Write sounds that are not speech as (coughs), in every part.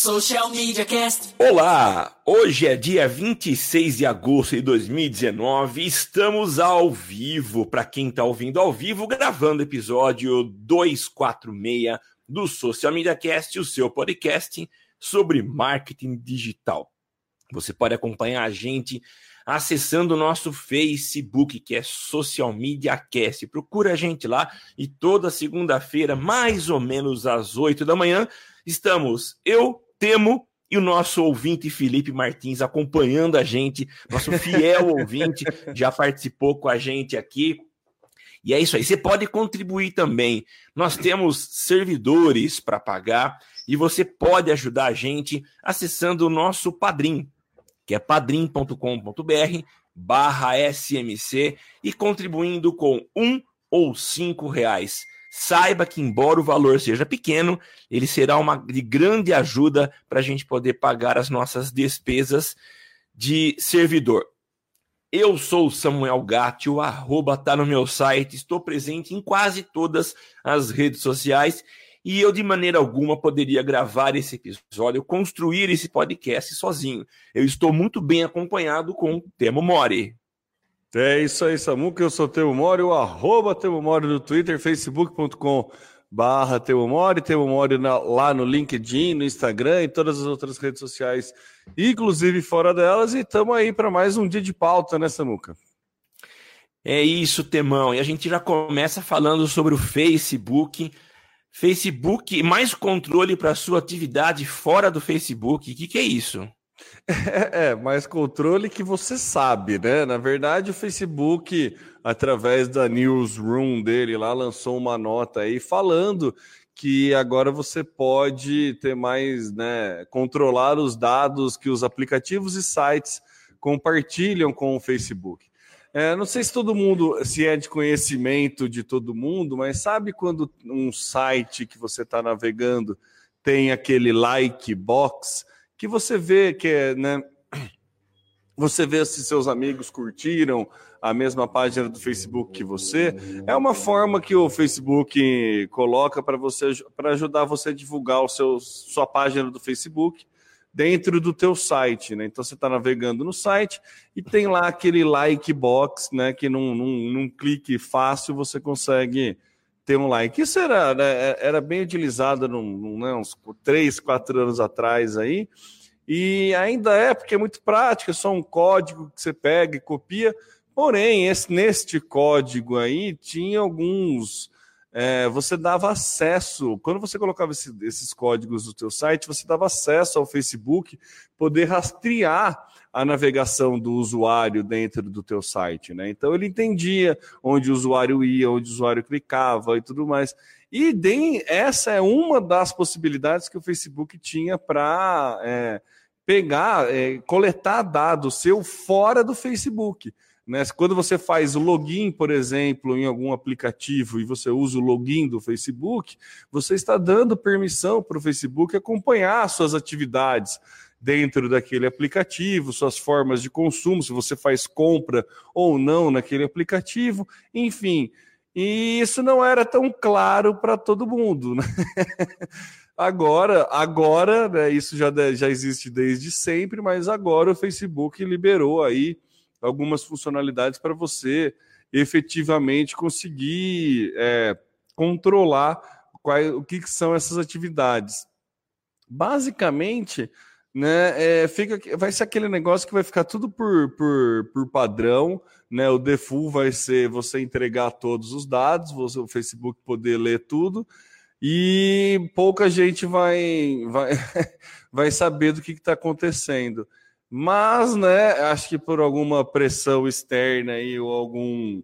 Social Media Cast. Olá! Hoje é dia 26 de agosto de 2019. Estamos ao vivo. Para quem está ouvindo ao vivo, gravando episódio 246 do Social Media Cast, o seu podcast sobre marketing digital. Você pode acompanhar a gente acessando o nosso Facebook, que é Social Media Cast. Procura a gente lá e toda segunda-feira, mais ou menos às 8 da manhã, estamos eu, Temo e o nosso ouvinte Felipe Martins acompanhando a gente, nosso fiel (laughs) ouvinte, já participou com a gente aqui. E é isso aí. Você pode contribuir também. Nós temos servidores para pagar e você pode ajudar a gente acessando o nosso Padrim, que é padrim.com.br barra SMC e contribuindo com um ou cinco reais. Saiba que, embora o valor seja pequeno, ele será uma de grande ajuda para a gente poder pagar as nossas despesas de servidor. Eu sou Samuel Gatti, o arroba tá no meu site, estou presente em quase todas as redes sociais e eu, de maneira alguma, poderia gravar esse episódio, construir esse podcast sozinho. Eu estou muito bem acompanhado com Temo Mori. É isso aí, Samuca. Eu sou Temo Mori, o arroba Temo Mori no Twitter, facebook.com barra Temo Mori, Temo Mori na, lá no LinkedIn, no Instagram e todas as outras redes sociais, inclusive fora delas. E estamos aí para mais um dia de pauta, né, Samuca? É isso, Temão. E a gente já começa falando sobre o Facebook. Facebook, mais controle para sua atividade fora do Facebook. O que, que é isso? É, é, mais controle que você sabe, né? Na verdade, o Facebook, através da newsroom dele lá, lançou uma nota aí falando que agora você pode ter mais, né, controlar os dados que os aplicativos e sites compartilham com o Facebook. É, não sei se todo mundo, se é de conhecimento de todo mundo, mas sabe quando um site que você está navegando tem aquele like box que você vê que é, né? Você vê se seus amigos curtiram a mesma página do Facebook que você. É uma forma que o Facebook coloca para você para ajudar você a divulgar o seu, sua página do Facebook dentro do teu site, né? Então você está navegando no site e tem lá aquele like box, né? Que num, num, num clique fácil você consegue ter um like. Isso era, né, era bem utilizado num, né, uns três, quatro anos atrás aí. E ainda é, porque é muito prático, é só um código que você pega e copia. Porém, esse, neste código aí tinha alguns é, você dava acesso, quando você colocava esse, esses códigos no seu site, você dava acesso ao Facebook poder rastrear a navegação do usuário dentro do teu site, né? Então ele entendia onde o usuário ia, onde o usuário clicava e tudo mais. E essa é uma das possibilidades que o Facebook tinha para é, pegar, é, coletar dados seu fora do Facebook. Né? Quando você faz o login, por exemplo, em algum aplicativo e você usa o login do Facebook, você está dando permissão para o Facebook acompanhar suas atividades dentro daquele aplicativo, suas formas de consumo, se você faz compra ou não naquele aplicativo, enfim. E isso não era tão claro para todo mundo. Né? (laughs) Agora, agora, né, isso já, já existe desde sempre, mas agora o Facebook liberou aí algumas funcionalidades para você efetivamente conseguir é, controlar quais, o que, que, são essas atividades. Basicamente, né, é, fica, vai ser aquele negócio que vai ficar tudo por, por, por padrão, né? O default vai ser você entregar todos os dados, você, o Facebook poder ler tudo, e pouca gente vai, vai, (laughs) vai saber do que está acontecendo. Mas, né, acho que por alguma pressão externa aí, ou algum,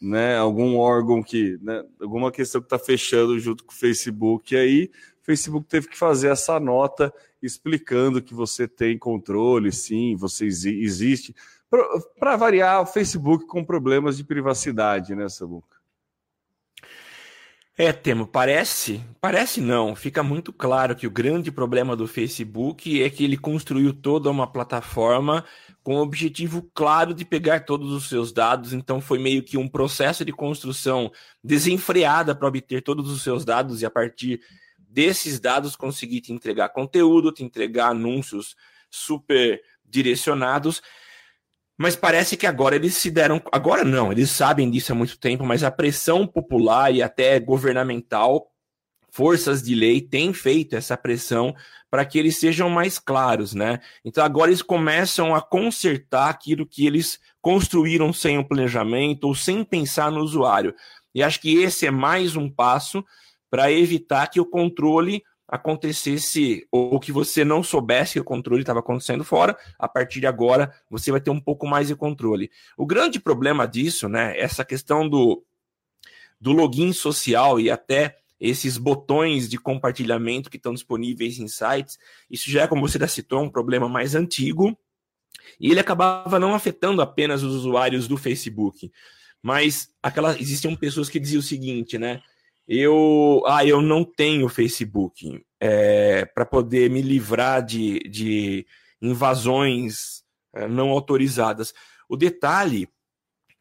né, algum órgão que, né, alguma questão que está fechando junto com o Facebook aí, o Facebook teve que fazer essa nota explicando que você tem controle, sim, você existe. Para variar, o Facebook com problemas de privacidade, né, Sabuca? É, Temo, parece, parece não, fica muito claro que o grande problema do Facebook é que ele construiu toda uma plataforma com o objetivo claro de pegar todos os seus dados, então foi meio que um processo de construção desenfreada para obter todos os seus dados e a partir desses dados conseguir te entregar conteúdo, te entregar anúncios super direcionados. Mas parece que agora eles se deram. Agora não, eles sabem disso há muito tempo, mas a pressão popular e até governamental, forças de lei, têm feito essa pressão para que eles sejam mais claros, né? Então agora eles começam a consertar aquilo que eles construíram sem um planejamento ou sem pensar no usuário. E acho que esse é mais um passo para evitar que o controle acontecesse ou que você não soubesse que o controle estava acontecendo fora, a partir de agora você vai ter um pouco mais de controle. O grande problema disso, né, essa questão do, do login social e até esses botões de compartilhamento que estão disponíveis em sites, isso já é, como você já citou, um problema mais antigo, e ele acabava não afetando apenas os usuários do Facebook, mas aquela, existiam pessoas que diziam o seguinte, né? Eu, ah, eu não tenho Facebook é, para poder me livrar de, de invasões é, não autorizadas. O detalhe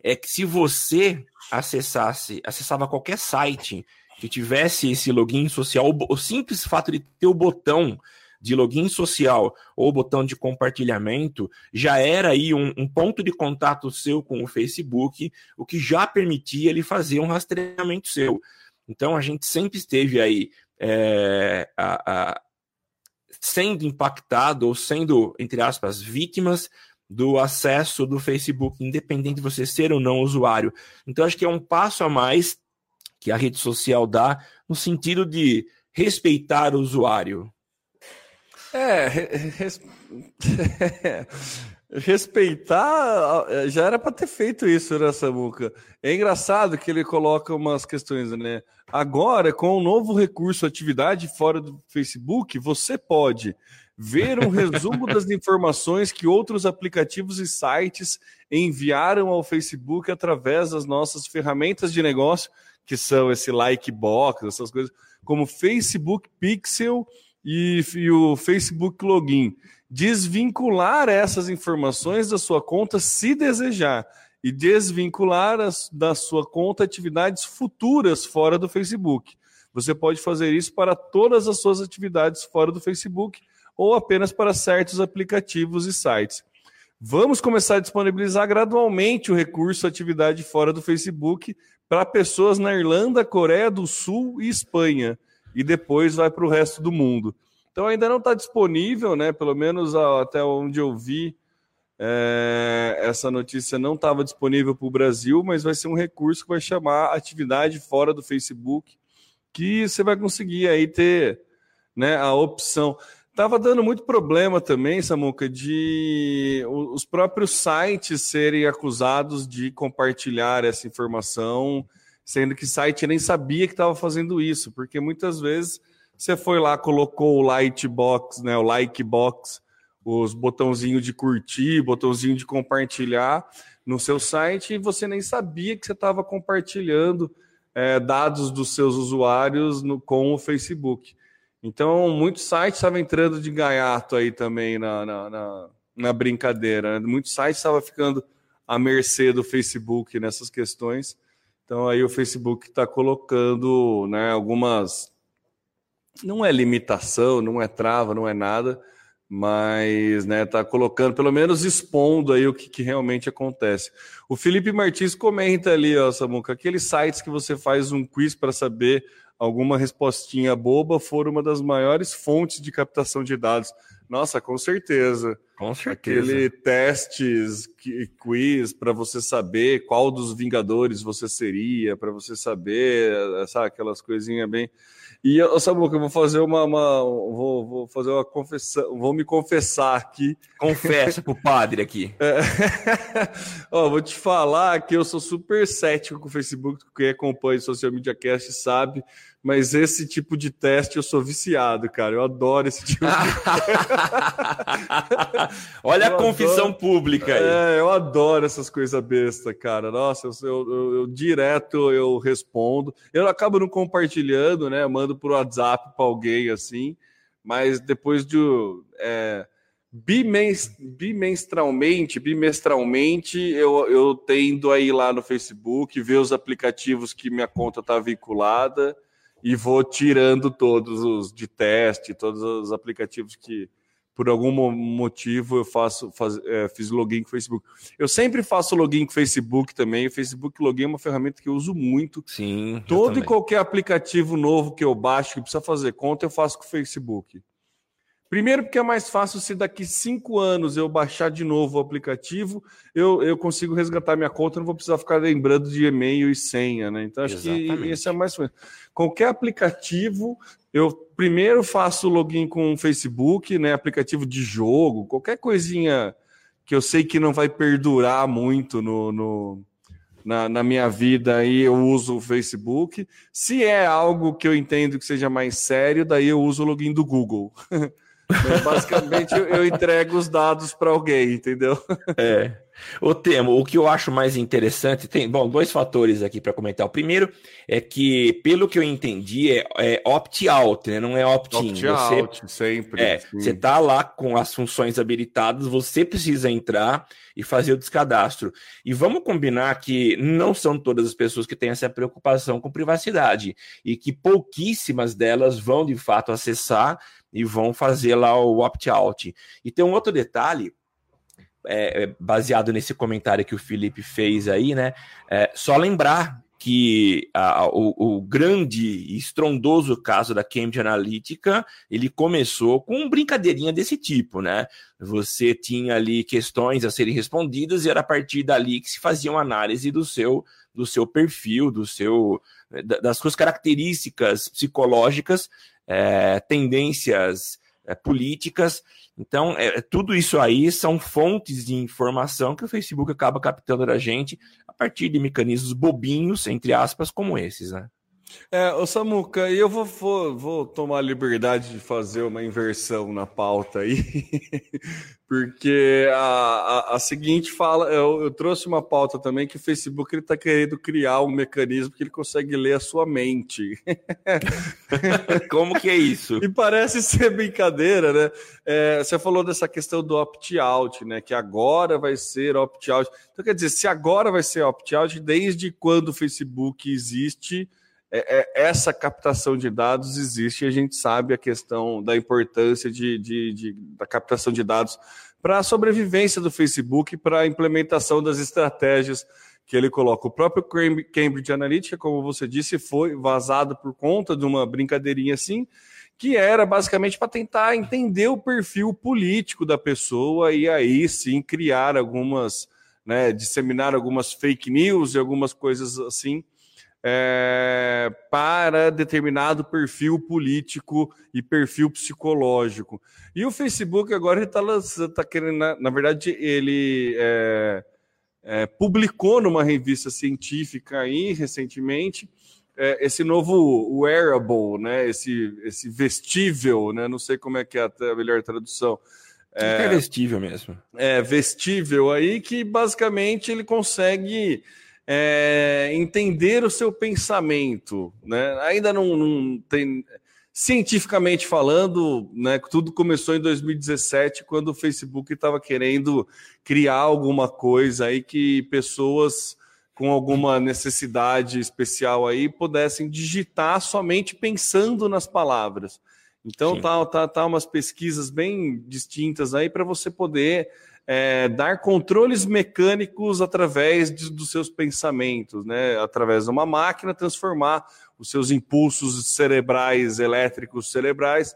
é que se você acessasse, acessava qualquer site que tivesse esse login social, o simples fato de ter o botão de login social ou botão de compartilhamento já era aí um, um, ponto de contato seu com o Facebook, o que já permitia ele fazer um rastreamento seu. Então a gente sempre esteve aí é, a, a, sendo impactado ou sendo, entre aspas, vítimas do acesso do Facebook, independente de você ser ou não usuário. Então acho que é um passo a mais que a rede social dá no sentido de respeitar o usuário. É, res... (laughs) respeitar já era para ter feito isso, né, Samuca? É engraçado que ele coloca umas questões, né? Agora, com o novo recurso atividade fora do Facebook, você pode ver um resumo das (laughs) informações que outros aplicativos e sites enviaram ao Facebook através das nossas ferramentas de negócio que são esse like box, essas coisas, como Facebook Pixel e, e o Facebook Login. Desvincular essas informações da sua conta se desejar e desvincular as, da sua conta atividades futuras fora do Facebook. Você pode fazer isso para todas as suas atividades fora do Facebook ou apenas para certos aplicativos e sites. Vamos começar a disponibilizar gradualmente o recurso atividade fora do Facebook para pessoas na Irlanda, Coreia do Sul e Espanha, e depois vai para o resto do mundo. Então ainda não está disponível, né? Pelo menos até onde eu vi, é, essa notícia não estava disponível para o Brasil, mas vai ser um recurso que vai chamar atividade fora do Facebook, que você vai conseguir aí ter né, a opção. Tava dando muito problema também, Samuca, de os próprios sites serem acusados de compartilhar essa informação, sendo que site nem sabia que estava fazendo isso, porque muitas vezes você foi lá, colocou o light box, né, o like box, os botãozinhos de curtir, botãozinho de compartilhar no seu site e você nem sabia que você estava compartilhando é, dados dos seus usuários no, com o Facebook. Então, muitos sites estavam entrando de gaiato aí também na, na, na, na brincadeira. Né? Muitos sites estavam ficando à mercê do Facebook nessas questões. Então, aí o Facebook está colocando né, algumas. Não é limitação, não é trava, não é nada, mas né, tá colocando, pelo menos expondo aí o que, que, realmente acontece. O Felipe Martins comenta ali, ó, Samuca, aqueles sites que você faz um quiz para saber alguma respostinha boba for uma das maiores fontes de captação de dados. Nossa, com certeza. Com certeza. Aquele testes, quiz para você saber qual dos Vingadores você seria, para você saber, sabe, aquelas coisinhas bem. E eu, Samuca, eu vou fazer uma, uma vou, vou, fazer uma confissão, vou me confessar aqui. Confessa pro padre aqui. (laughs) É. Ó, vou te falar que eu sou super cético com o Facebook, quem acompanha o Social Media Cast sabe, mas esse tipo de teste eu sou viciado, cara. Eu adoro esse tipo de (laughs) Olha eu a confissão adoro... pública aí. É, eu adoro essas coisas besta, cara. Nossa, eu, eu, eu, eu, direto eu respondo. Eu acabo não compartilhando, né? Mando por WhatsApp para alguém assim, mas depois de é, bimestralmente, bimestralmente eu, eu tendo a ir lá no Facebook, ver os aplicativos que minha conta está vinculada e vou tirando todos os de teste, todos os aplicativos que por algum motivo eu faço faz, é, fiz login com o Facebook. Eu sempre faço login com o Facebook também. O Facebook Login é uma ferramenta que eu uso muito. Sim. Todo e qualquer aplicativo novo que eu baixo que precisa fazer conta, eu faço com o Facebook. Primeiro, porque é mais fácil se daqui cinco anos eu baixar de novo o aplicativo, eu, eu consigo resgatar minha conta, não vou precisar ficar lembrando de e-mail e senha, né? Então, acho Exatamente. que esse é mais fácil. Qualquer aplicativo, eu primeiro faço login com o Facebook, né? Aplicativo de jogo, qualquer coisinha que eu sei que não vai perdurar muito no, no na, na, minha vida aí eu uso o Facebook. Se é algo que eu entendo que seja mais sério, daí eu uso o login do Google. (laughs) Mas basicamente eu, entrego os dados para alguém, entendeu? É. O Temo, o que eu acho mais interessante, tem, bom, dois fatores aqui para comentar. O primeiro é que, pelo que eu entendi, é, é opt-out, né? Não é opt-in. Opt-out, sempre. É, você tá lá com as funções habilitadas, você precisa entrar e fazer o descadastro. E vamos combinar que não são todas as pessoas que têm essa preocupação com privacidade e que pouquíssimas delas vão de fato acessar e vão fazer lá o opt-out. E tem um outro detalhe, é, é, baseado nesse comentário que o Felipe fez aí, né? É, só lembrar que a, o, o, grande e estrondoso caso da Cambridge Analytica, ele começou com brincadeirinha desse tipo, né? Você tinha ali questões a serem respondidas e era a partir dali que se fazia uma análise do seu do seu perfil, do seu das suas características psicológicas é, tendências é, políticas. Então, é, tudo isso aí são fontes de informação que o Facebook acaba captando da gente a partir de mecanismos bobinhos, entre aspas, como esses, né? É, ô Samuca, eu vou, vou, vou tomar a liberdade de fazer uma inversão na pauta aí, (laughs) porque a, a, a, seguinte fala, eu, eu, trouxe uma pauta também que o Facebook está querendo criar um mecanismo que ele consegue ler a sua mente. (laughs) Como que é isso? E parece ser brincadeira, né? É, você falou dessa questão do opt-out, né? Que agora vai ser opt-out. Então, quer dizer, se agora vai ser opt-out, desde quando o Facebook existe essa captação de dados existe e a gente sabe a questão da importância de, de, de da captação de dados para a sobrevivência do Facebook, para a implementação das estratégias que ele coloca. O próprio Cambridge Analytica, como você disse, foi vazado por conta de uma brincadeirinha assim, que era basicamente para tentar entender o perfil político da pessoa e aí sim criar algumas, né, disseminar algumas fake news e algumas coisas assim é, para determinado perfil político e perfil psicológico. E o Facebook agora está tá querendo, na, na, verdade, ele é, é, publicou numa revista científica aí recentemente é, esse novo wearable, né? Esse, esse vestível, né? Não sei como é que é a melhor tradução. É, é vestível mesmo. É vestível aí que basicamente ele consegue é, entender o seu pensamento. Né? Ainda não, não, tem. Cientificamente falando, né, tudo começou em 2017, quando o Facebook estava querendo criar alguma coisa aí que pessoas com alguma necessidade especial aí pudessem digitar somente pensando nas palavras. Então tá, tá, tá umas pesquisas bem distintas aí para você poder é, dar controles mecânicos através de, dos seus pensamentos, né? através de uma máquina, transformar os seus impulsos cerebrais, elétricos cerebrais,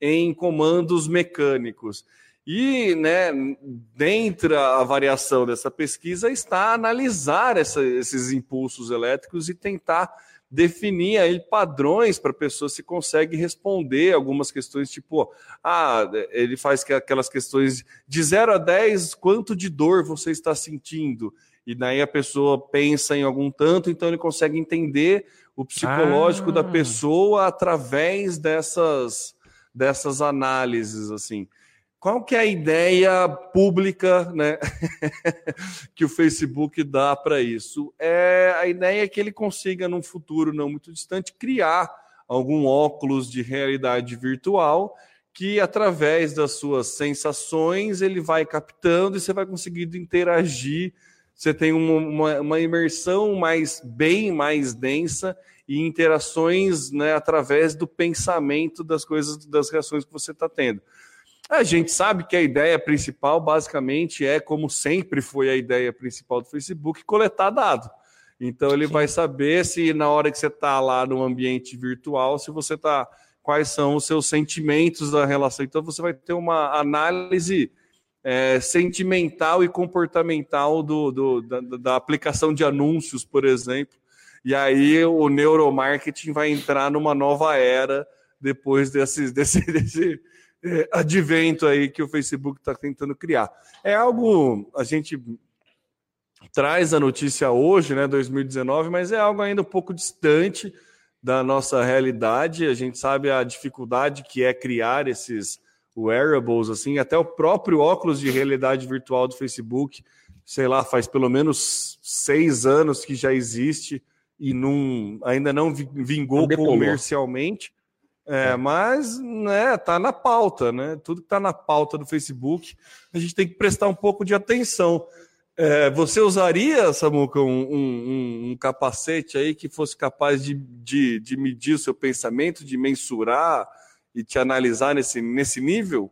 em comandos mecânicos. E, né, dentro a variação dessa pesquisa está analisar essa, esses impulsos elétricos e tentar definir aí padrões para a pessoa se consegue responder algumas questões, tipo, ah, ele faz aquelas questões de 0 a 10, quanto de dor você está sentindo? E daí a pessoa pensa em algum tanto, então ele consegue entender o psicológico ah. da pessoa através dessas, dessas análises, assim. Qual que é a ideia pública né, (laughs) que o Facebook dá para isso? É a ideia que ele consiga, num futuro não muito distante, criar algum óculos de realidade virtual que, através das suas sensações, ele vai captando e você vai conseguindo interagir. Você tem uma, uma, uma imersão mais bem mais densa e interações né, através do pensamento das coisas, das reações que você está tendo. A gente sabe que a ideia principal, basicamente, é, como sempre foi a ideia principal do Facebook, coletar dado. Então, ele Sim. vai saber se na hora que você está lá no ambiente virtual, se você está. Quais são os seus sentimentos da relação. Então, você vai ter uma análise é, sentimental e comportamental do, do da, da, aplicação de anúncios, por exemplo. E aí o neuromarketing vai entrar numa nova era depois (laughs) desse, desse, desse é, advento aí que o Facebook está tentando criar. É algo, a gente traz a notícia hoje, né, 2019, mas é algo ainda um pouco distante da nossa realidade. A gente sabe a dificuldade que é criar esses wearables, assim, até o próprio óculos de realidade virtual do Facebook, sei lá, faz pelo menos seis anos que já existe e não, ainda não vingou comercialmente. É, é, mas né, tá na pauta, né? Tudo que está na pauta do Facebook, a gente tem que prestar um pouco de atenção. É, você usaria, Samuca, um, um, um, capacete aí que fosse capaz de, de, de medir o seu pensamento, de mensurar e te analisar nesse, nesse nível?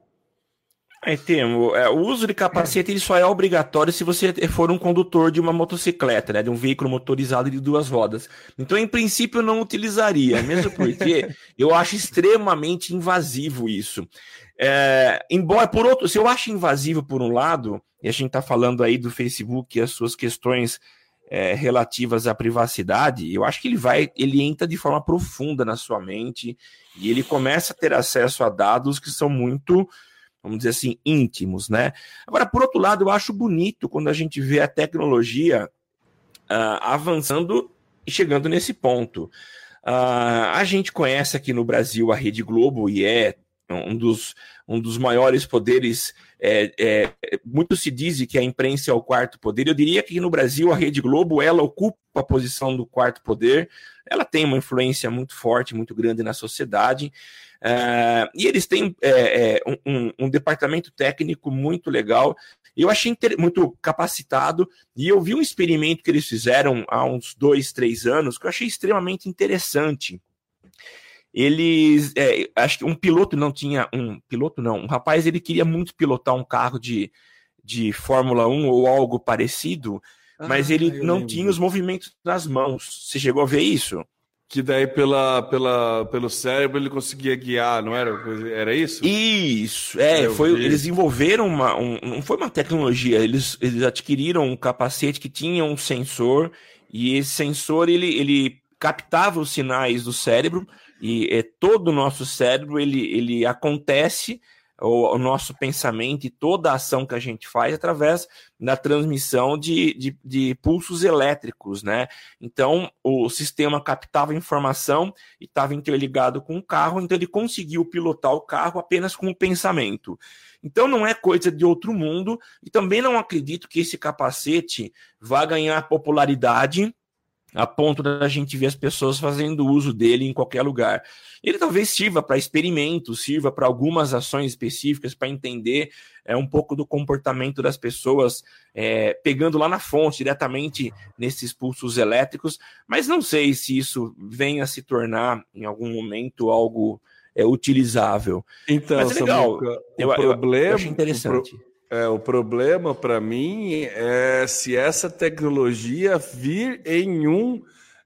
É, temo. É, o uso de capacete ele só é obrigatório se você for um condutor de uma motocicleta, né, de um veículo motorizado de duas rodas. Então, em princípio, eu não utilizaria, mesmo porque (laughs) eu acho extremamente invasivo isso. É, embora, por outro, se eu acho invasivo por um lado, e a gente está falando aí do Facebook e as suas questões é, relativas à privacidade, eu acho que ele vai, ele entra de forma profunda na sua mente e ele começa a ter acesso a dados que são muito vamos dizer assim, íntimos, né? Agora, por outro lado, eu acho bonito quando a gente vê a tecnologia uh, avançando e chegando nesse ponto. Uh, a gente conhece aqui no Brasil a Rede Globo e é um dos, um dos maiores poderes. É, é, muito se diz que a imprensa é o quarto poder. Eu diria que no Brasil a Rede Globo ela ocupa a posição do quarto poder. Ela tem uma influência muito forte, muito grande na sociedade. Uh, e eles têm é, é, um, um, departamento técnico muito legal. Eu achei muito capacitado e eu vi um experimento que eles fizeram há uns dois, três anos que eu achei extremamente interessante. Eles, é, acho que um piloto não tinha um piloto não, um rapaz ele queria muito pilotar um carro de, de Fórmula 1 ou algo parecido, ah, mas ele não lembro. tinha os movimentos nas mãos. Você chegou a ver isso? Que daí pela, pela, pelo cérebro ele conseguia guiar, não era? Era isso? Isso, é, foi, eles desenvolveram uma, um, não foi uma tecnologia, eles, eles adquiriram um capacete que tinha um sensor, e esse sensor, ele, ele captava os sinais do cérebro, e é, todo o nosso cérebro, ele, ele acontece o, o, nosso pensamento e toda a ação que a gente faz através da transmissão de, de, de, pulsos elétricos, né? Então, o sistema captava informação e estava interligado com o carro, então ele conseguiu pilotar o carro apenas com o pensamento. Então, não é coisa de outro mundo, e também não acredito que esse capacete vá ganhar popularidade a ponto da gente ver as pessoas fazendo uso dele em qualquer lugar. Ele talvez sirva para experimentos, sirva para algumas ações específicas para entender é, um pouco do comportamento das pessoas, é, pegando lá na fonte, diretamente nesses pulsos elétricos, mas não sei se isso venha a se tornar, em algum momento, algo é, utilizável. Então, mas é legal. Samuca, o eu, problema, eu, eu achei interessante. O pro é, o problema para mim é se essa tecnologia vir em um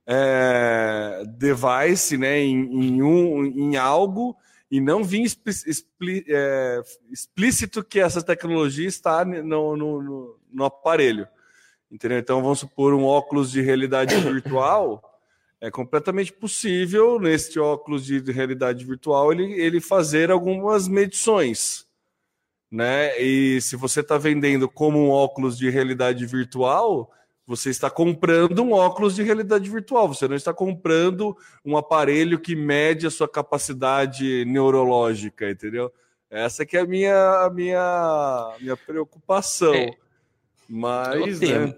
é, device, né, em, em, um, em algo e não vir expli, é, explícito que essa tecnologia está no, no, no, aparelho. Entendeu? Então, vamos supor um óculos de realidade (coughs) virtual. É completamente possível, neste óculos de realidade virtual, ele, ele fazer algumas medições né? E se você está vendendo como um óculos de realidade virtual, você está comprando um óculos de realidade virtual. Você não está comprando um aparelho que mede a sua capacidade neurológica, entendeu? Essa que é a minha, a minha, minha preocupação. É, Mas, né?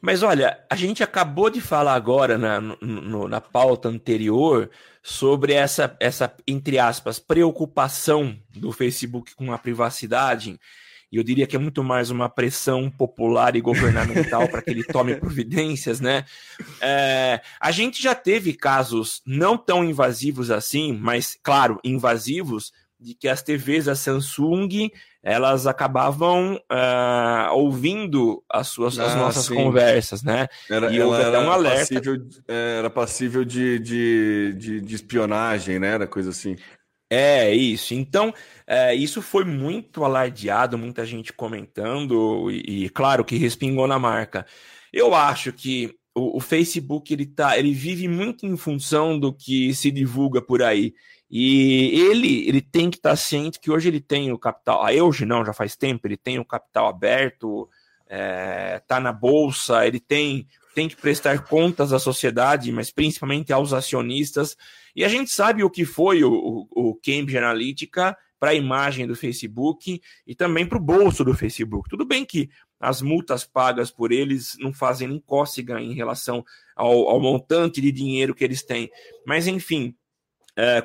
Mas olha, a gente acabou de falar agora na, no, na pauta anterior sobre essa, essa, entre aspas, preocupação do Facebook com a privacidade. e eu diria que é muito mais uma pressão popular e governamental para que ele tome (laughs) providências, né? É, a gente já teve casos não tão invasivos assim, mas, claro, invasivos, de que as TVs da Samsung elas acabavam uh, ouvindo as suas as ah, nossas sim. conversas, né? Era, e houve até um alerta. Passível, é, era passível de, de, de, de, espionagem, né? Era coisa assim. É, isso. Então, é, isso foi muito alardeado, muita gente comentando, e, e, claro que respingou na marca. Eu acho que o, o, Facebook ele, tá, ele vive muito em função do que se divulga por aí. E ele, ele tem que estar tá ciente que hoje ele tem o capital. A hoje não, já faz tempo, ele tem o capital aberto, é, tá na bolsa, ele tem, tem que prestar contas à sociedade, mas principalmente aos acionistas. E a gente sabe o que foi o, o, o Cambridge Analytica para a imagem do Facebook e também para o bolso do Facebook. Tudo bem que as multas pagas por eles não fazem nem cócega em relação ao, ao montante de dinheiro que eles têm. Mas, enfim, é,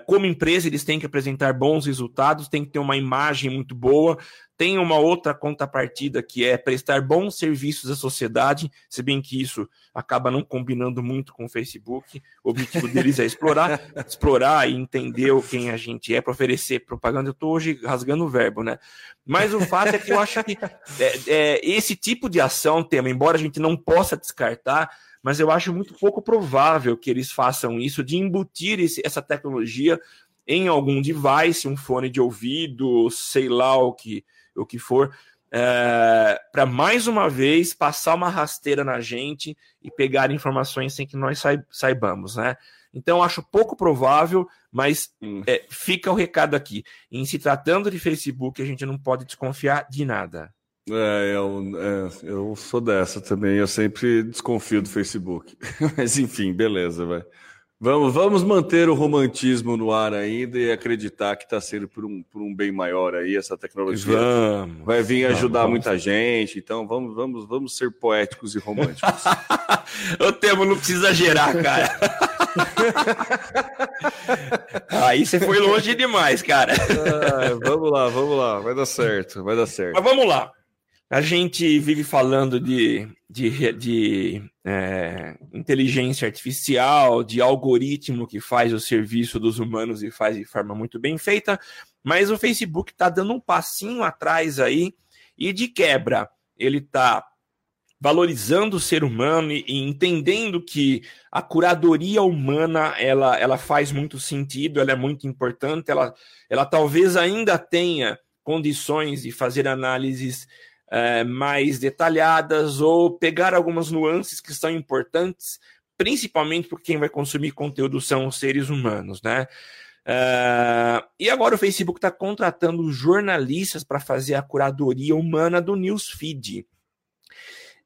como empresa, eles têm que apresentar bons resultados, tem que ter uma imagem muito boa. Tem uma outra contrapartida que é prestar bons serviços à sociedade, se bem que isso acaba não combinando muito com o Facebook. O objetivo deles é explorar, (laughs) explorar e entender quem a gente é para oferecer propaganda. Eu estou hoje rasgando o verbo, né? Mas o fato é que eu acho que é, é, esse tipo de ação, tema, embora a gente não possa descartar, mas eu acho muito pouco provável que eles façam isso, de embutir esse, essa tecnologia em algum device, um fone de ouvido, sei lá o que, o que for, é, para mais uma vez passar uma rasteira na gente e pegar informações sem que nós saibamos, né? Então, acho pouco provável, mas hum. é, fica o recado aqui. Em se tratando de Facebook, a gente não pode desconfiar de nada. É, eu, é, eu sou dessa também. Eu sempre desconfio do Facebook. (laughs) Mas enfim, beleza, vai. Vamos, vamos manter o romantismo no ar ainda e acreditar que está sendo por um, por um bem maior aí essa tecnologia. Vamos, vai vir ajudar vamos. muita gente. Então vamos, vamos, vamos ser poéticos e românticos. (laughs) o Temo não precisa exagerar, cara. (laughs) aí você foi longe demais, cara. Ah, vamos lá, vamos lá, vai dar certo, vai dar certo. Mas vamos lá. A gente vive falando de, de, de é, inteligência artificial, de algoritmo que faz o serviço dos humanos e faz de forma muito bem feita, mas o Facebook está dando um passinho atrás aí e de quebra ele está valorizando o ser humano e, e, entendendo que a curadoria humana ela, ela faz muito sentido, ela é muito importante, ela, ela talvez ainda tenha condições de fazer análises é, mais detalhadas ou pegar algumas nuances que são importantes, principalmente porque quem vai consumir conteúdo são os seres humanos, né? Uh, e agora o Facebook está contratando jornalistas para fazer a curadoria humana do newsfeed.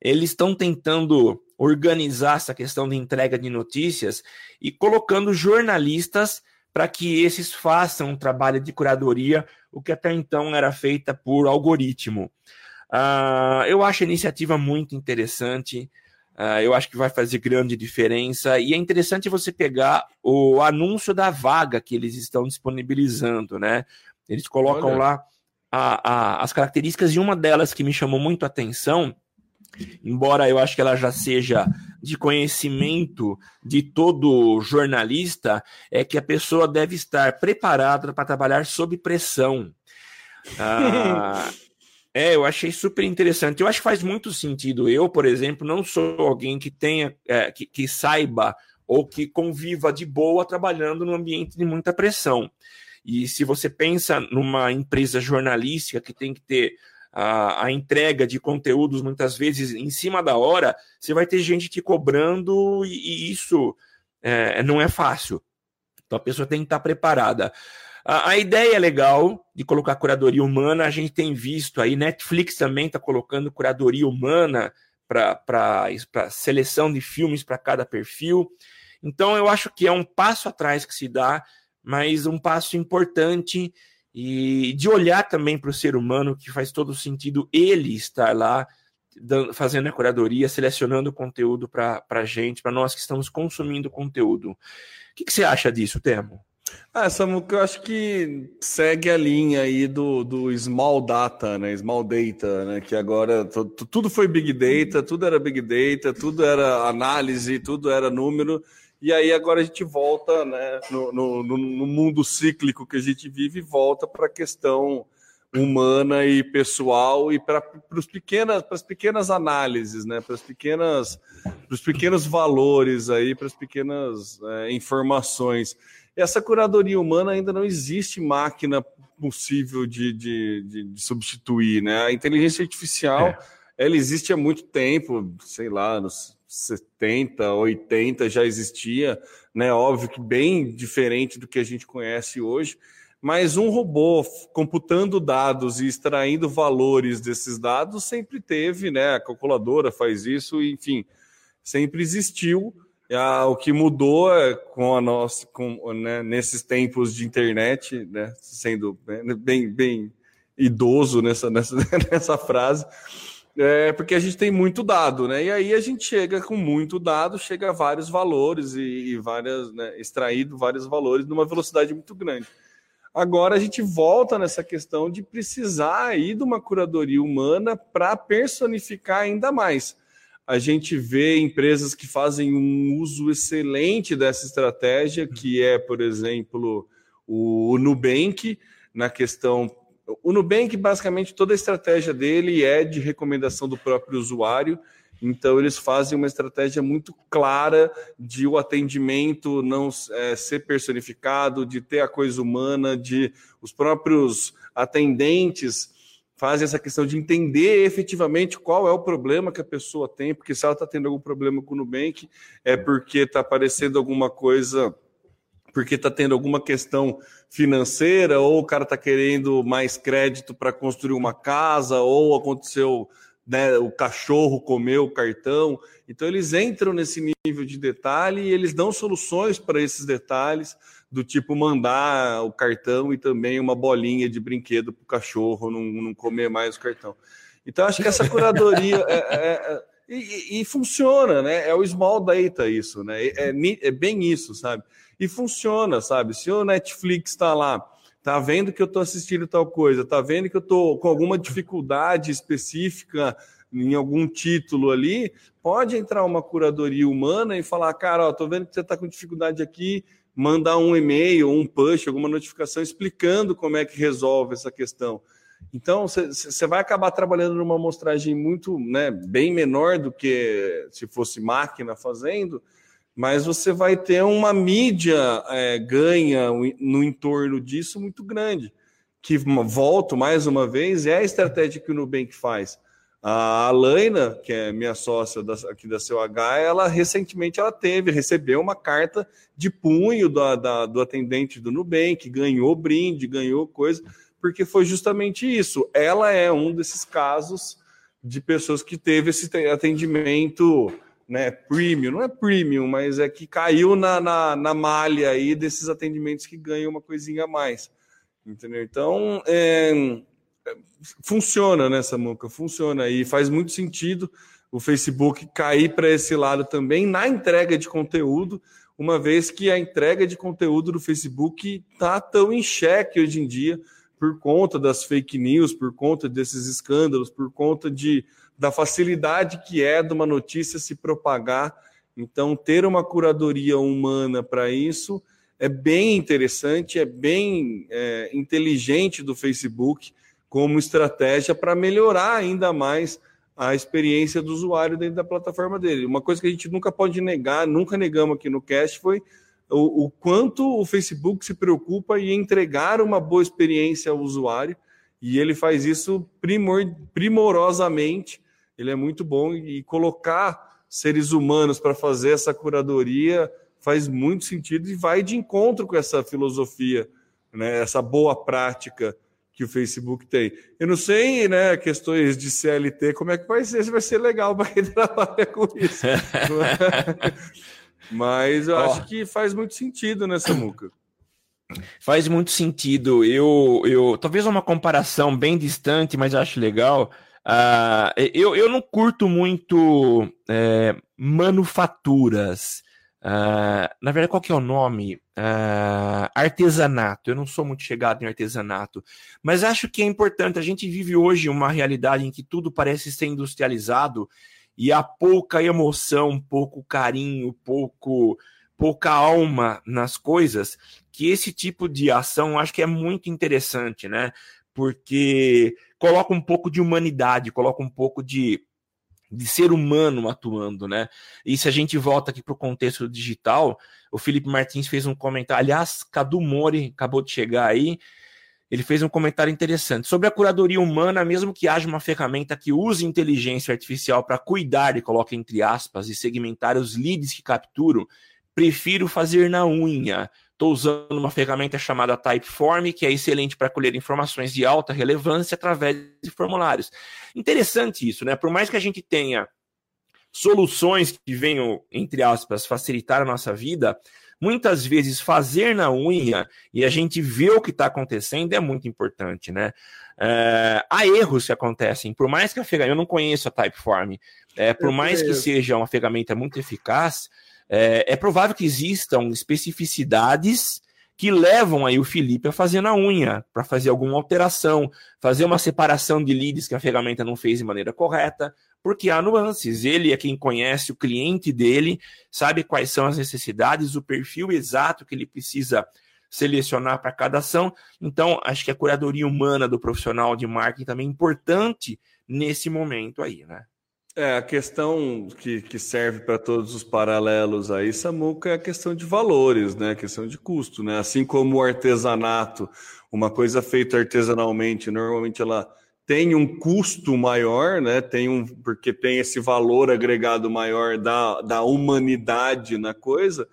Eles estão tentando organizar essa questão de entrega de notícias e colocando jornalistas para que esses façam um trabalho de curadoria, o que até então era feita por algoritmo. Uh, eu acho a iniciativa muito interessante. Uh, eu acho que vai fazer grande diferença. E é interessante você pegar o anúncio da vaga que eles estão disponibilizando, né? Eles colocam Olha. lá a, a, as características e uma delas que me chamou muito a atenção, embora eu acho que ela já seja de conhecimento de todo jornalista, é que a pessoa deve estar preparada para trabalhar sob pressão. (laughs) Ah, É, eu achei super interessante. Eu acho que faz muito sentido. Eu, por exemplo, não sou alguém que tenha, é, que, que saiba ou que conviva de boa trabalhando num ambiente de muita pressão. E se você pensa numa empresa jornalística que tem que ter a, a, entrega de conteúdos muitas vezes em cima da hora, você vai ter gente te cobrando e, e isso é, não é fácil. Então a pessoa tem que estar preparada. A, a, ideia é legal de colocar curadoria humana, a gente tem visto aí, Netflix também está colocando curadoria humana para seleção de filmes para cada perfil. Então eu acho que é um passo atrás que se dá, mas um passo importante e de olhar também para o ser humano, que faz todo sentido ele estar lá fazendo a curadoria, selecionando conteúdo para a gente, para nós que estamos consumindo conteúdo. O que, que você acha disso, Temo? Ah, Samuca, eu acho que segue a linha aí do, do small data, né? Small data, né? Que agora tudo foi big data, tudo era big data, tudo era análise, tudo era número. E aí agora a gente volta, né? No, no, no mundo cíclico que a gente vive, volta para a questão humana e pessoal e para as pequenas, as pequenas análises, né? Para os pequenos valores aí, para as pequenas é, informações. Essa curadoria humana ainda não existe máquina possível de, de, de, de substituir, né? A inteligência artificial, é. ela existe há muito tempo, sei lá, nos 70, 80 já existia, né? Óbvio que bem diferente do que a gente conhece hoje, mas um robô computando dados e extraindo valores desses dados sempre teve, né? A calculadora faz isso, enfim, sempre existiu ah, o que mudou é com a nossa, com, né, nesses tempos de internet, né, sendo bem, bem idoso nessa, nessa, (laughs) nessa frase, é porque a gente tem muito dado, né? E aí a gente chega com muito dado, chega a vários valores e, e várias, né, extraído vários valores numa velocidade muito grande. Agora a gente volta nessa questão de precisar aí de uma curadoria humana para personificar ainda mais a gente vê empresas que fazem um uso excelente dessa estratégia, que é, por exemplo, o Nubank, na questão. O Nubank, basicamente, toda a estratégia dele é de recomendação do próprio usuário. Então, eles fazem uma estratégia muito clara de o atendimento não é, ser personificado, de ter a coisa humana, de os próprios atendentes fazem essa questão de entender efetivamente qual é o problema que a pessoa tem, porque se ela está tendo algum problema com o Nubank, é porque está aparecendo alguma coisa, porque está tendo alguma questão financeira, ou o cara está querendo mais crédito para construir uma casa, ou aconteceu, né, o cachorro comeu o cartão. Então, eles entram nesse nível de detalhe e eles dão soluções para esses detalhes do tipo mandar o cartão e também uma bolinha de brinquedo para o cachorro não, não comer mais o cartão. Então, acho que essa curadoria é, é, é, e, e, funciona, né? É o small data isso, né? É, é, é bem isso, sabe? E funciona, sabe? Se o Netflix está lá, tá vendo que eu estou assistindo tal coisa, tá vendo que eu estou com alguma dificuldade específica em algum título ali, pode entrar uma curadoria humana e falar, cara, ó, tô vendo que você está com dificuldade aqui, mandar um e-mail, um push, alguma notificação explicando como é que resolve essa questão. Então, você vai acabar trabalhando numa amostragem muito, né, bem menor do que se fosse máquina fazendo, mas você vai ter uma mídia é, ganha no entorno disso muito grande. Que, volto mais uma vez, é a estratégia que o Nubank faz. A Alaina, que é minha sócia da, aqui da COH, ela recentemente ela teve, recebeu uma carta de punho da, da, do atendente do Nubank, ganhou brinde, ganhou coisa, porque foi justamente isso. Ela é um desses casos de pessoas que teve esse atendimento né, premium, não é premium, mas é que caiu na, na, na malha aí desses atendimentos que ganham uma coisinha a mais. Entendeu? Então, é, funciona né, muca, funciona e faz muito sentido o Facebook cair para esse lado também na entrega de conteúdo, uma vez que a entrega de conteúdo do Facebook está tão em xeque hoje em dia por conta das fake news, por conta desses escândalos, por conta de, da facilidade que é de uma notícia se propagar. Então, ter uma curadoria humana para isso é bem interessante, é bem é, inteligente do Facebook como estratégia para melhorar ainda mais a experiência do usuário dentro da plataforma dele. Uma coisa que a gente nunca pode negar, nunca negamos aqui no cast, foi o, o quanto o Facebook se preocupa em entregar uma boa experiência ao usuário, e ele faz isso primor, primorosamente. Ele é muito bom e colocar seres humanos para fazer essa curadoria faz muito sentido e vai de encontro com essa filosofia, né, essa boa prática que o Facebook tem. Eu não sei, né, questões de CLT, como é que vai ser, se vai ser legal para quem (laughs) trabalha com isso. (laughs) Mas eu oh. acho que faz muito sentido nessa muca. Faz muito sentido. Eu, eu talvez uma comparação bem distante, mas acho legal. Uh, eu, eu não curto muito é, manufaturas. Uh, na verdade, qual que é o nome? Uh, artesanato. Eu não sou muito chegado em artesanato, mas acho que é importante. A gente vive hoje uma realidade em que tudo parece ser industrializado e há pouca emoção, pouco carinho, pouco pouca alma nas coisas, que esse tipo de ação acho que é muito interessante, né? Porque coloca um pouco de humanidade, coloca um pouco de de ser humano atuando, né? E se a gente volta aqui para o contexto digital, o Felipe Martins fez um comentário, aliás, Cadu Mori acabou de chegar aí, ele fez um comentário interessante sobre a curadoria humana, mesmo que haja uma ferramenta que use inteligência artificial para cuidar, e coloca entre aspas, e segmentar os leads que capturo, prefiro fazer na unha. Estou usando uma ferramenta chamada Typeform, que é excelente para colher informações de alta relevância através de formulários. Interessante isso, né? Por mais que a gente tenha soluções que venham, entre aspas, facilitar a nossa vida, muitas vezes fazer na unha e a gente ver o que está acontecendo é muito importante, né? É, há erros que acontecem, por mais que a ferramenta, eu não conheço a Typeform, é, por mais que seja uma ferramenta muito eficaz, é, é provável que existam especificidades que levam aí o Felipe a fazer na unha, para fazer alguma alteração, fazer uma separação de leads que a ferramenta não fez de maneira correta, porque há nuances. Ele é quem conhece o cliente dele, sabe quais são as necessidades, o perfil exato que ele precisa selecionar para cada ação. Então, acho que a curadoria humana do profissional de marketing também é importante nesse momento aí, né? É, a questão que, que serve para todos os paralelos aí, Samuca, é a questão de valores, né? A questão de custo, né? Assim como o artesanato, uma coisa feita artesanalmente, normalmente ela tem um custo maior, né? Tem um, porque tem esse valor agregado maior da, da humanidade na coisa.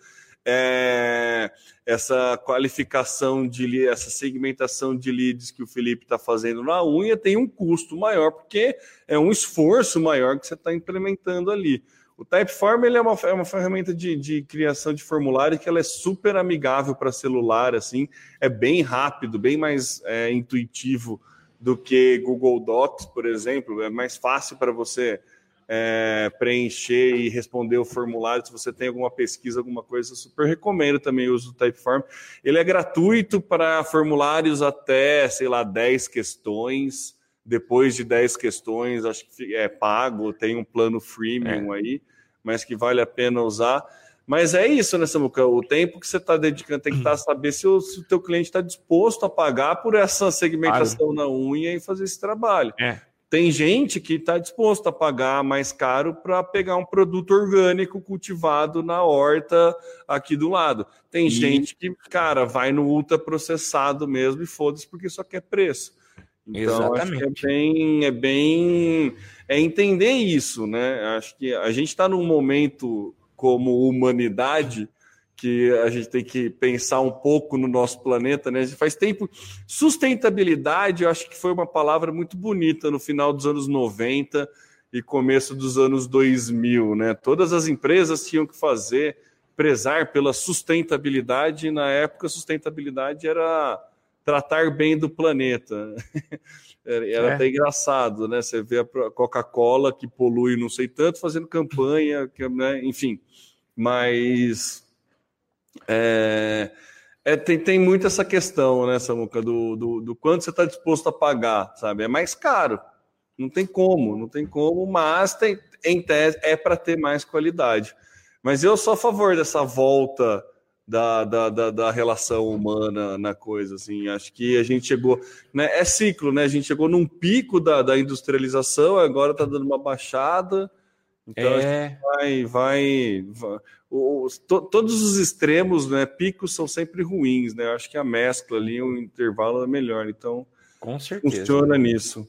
É, essa qualificação de essa segmentação de leads que o Felipe está fazendo na unha tem um custo maior, porque é um esforço maior que você está implementando ali. O Typeform ele é, uma, é uma ferramenta de, de criação de formulário que ela é super amigável para celular, assim, é bem rápido, bem mais é, intuitivo do que Google Docs, por exemplo. É mais fácil para você é, preencher e responder o formulário. Se você tem alguma pesquisa, alguma coisa, super recomendo também o uso do Typeform. Ele é gratuito para formulários até, sei lá, 10 questões. Depois de 10 questões, acho que é pago, tem um plano freemium é. aí, mas que vale a pena usar. Mas é isso, né, Samuca? O tempo que você está dedicando tem que estar tá a saber se o, se o teu cliente está disposto a pagar por essa segmentação claro. na unha e fazer esse trabalho. É. Tem gente que está disposto a pagar mais caro para pegar um produto orgânico cultivado na horta aqui do lado. Tem e... gente que, cara, vai no ultraprocessado mesmo e foda-se porque só quer preço. Então, Exatamente. é bem, é bem. É entender isso, né? Acho que a gente está num momento como humanidade que a gente tem que pensar um pouco no nosso planeta, né? Faz tempo. Sustentabilidade, eu acho que foi uma palavra muito bonita no final dos anos 90 e começo dos anos 2000, né? Todas as empresas tinham que fazer, prezar pela sustentabilidade, e na época, sustentabilidade era tratar bem do planeta. (laughs) Era é. até engraçado, né? Você vê a Coca-Cola que polui não sei tanto, fazendo campanha, né? enfim. Mas é, é, tem, tem muito essa questão, né, Samuca, do, do, do quanto você está disposto a pagar, sabe? É mais caro, não tem como, não tem como, mas tem, em tese é para ter mais qualidade. Mas eu sou a favor dessa volta da, da, da, da, relação humana na coisa, assim, acho que a gente chegou, né, é ciclo, né, a gente chegou num pico da, da industrialização, agora está dando uma baixada, então é... vai, vai, vai os, to, todos os extremos, né, picos são sempre ruins, né? Eu acho que a mescla ali, o intervalo é melhor. Então, com certeza. Funciona nisso.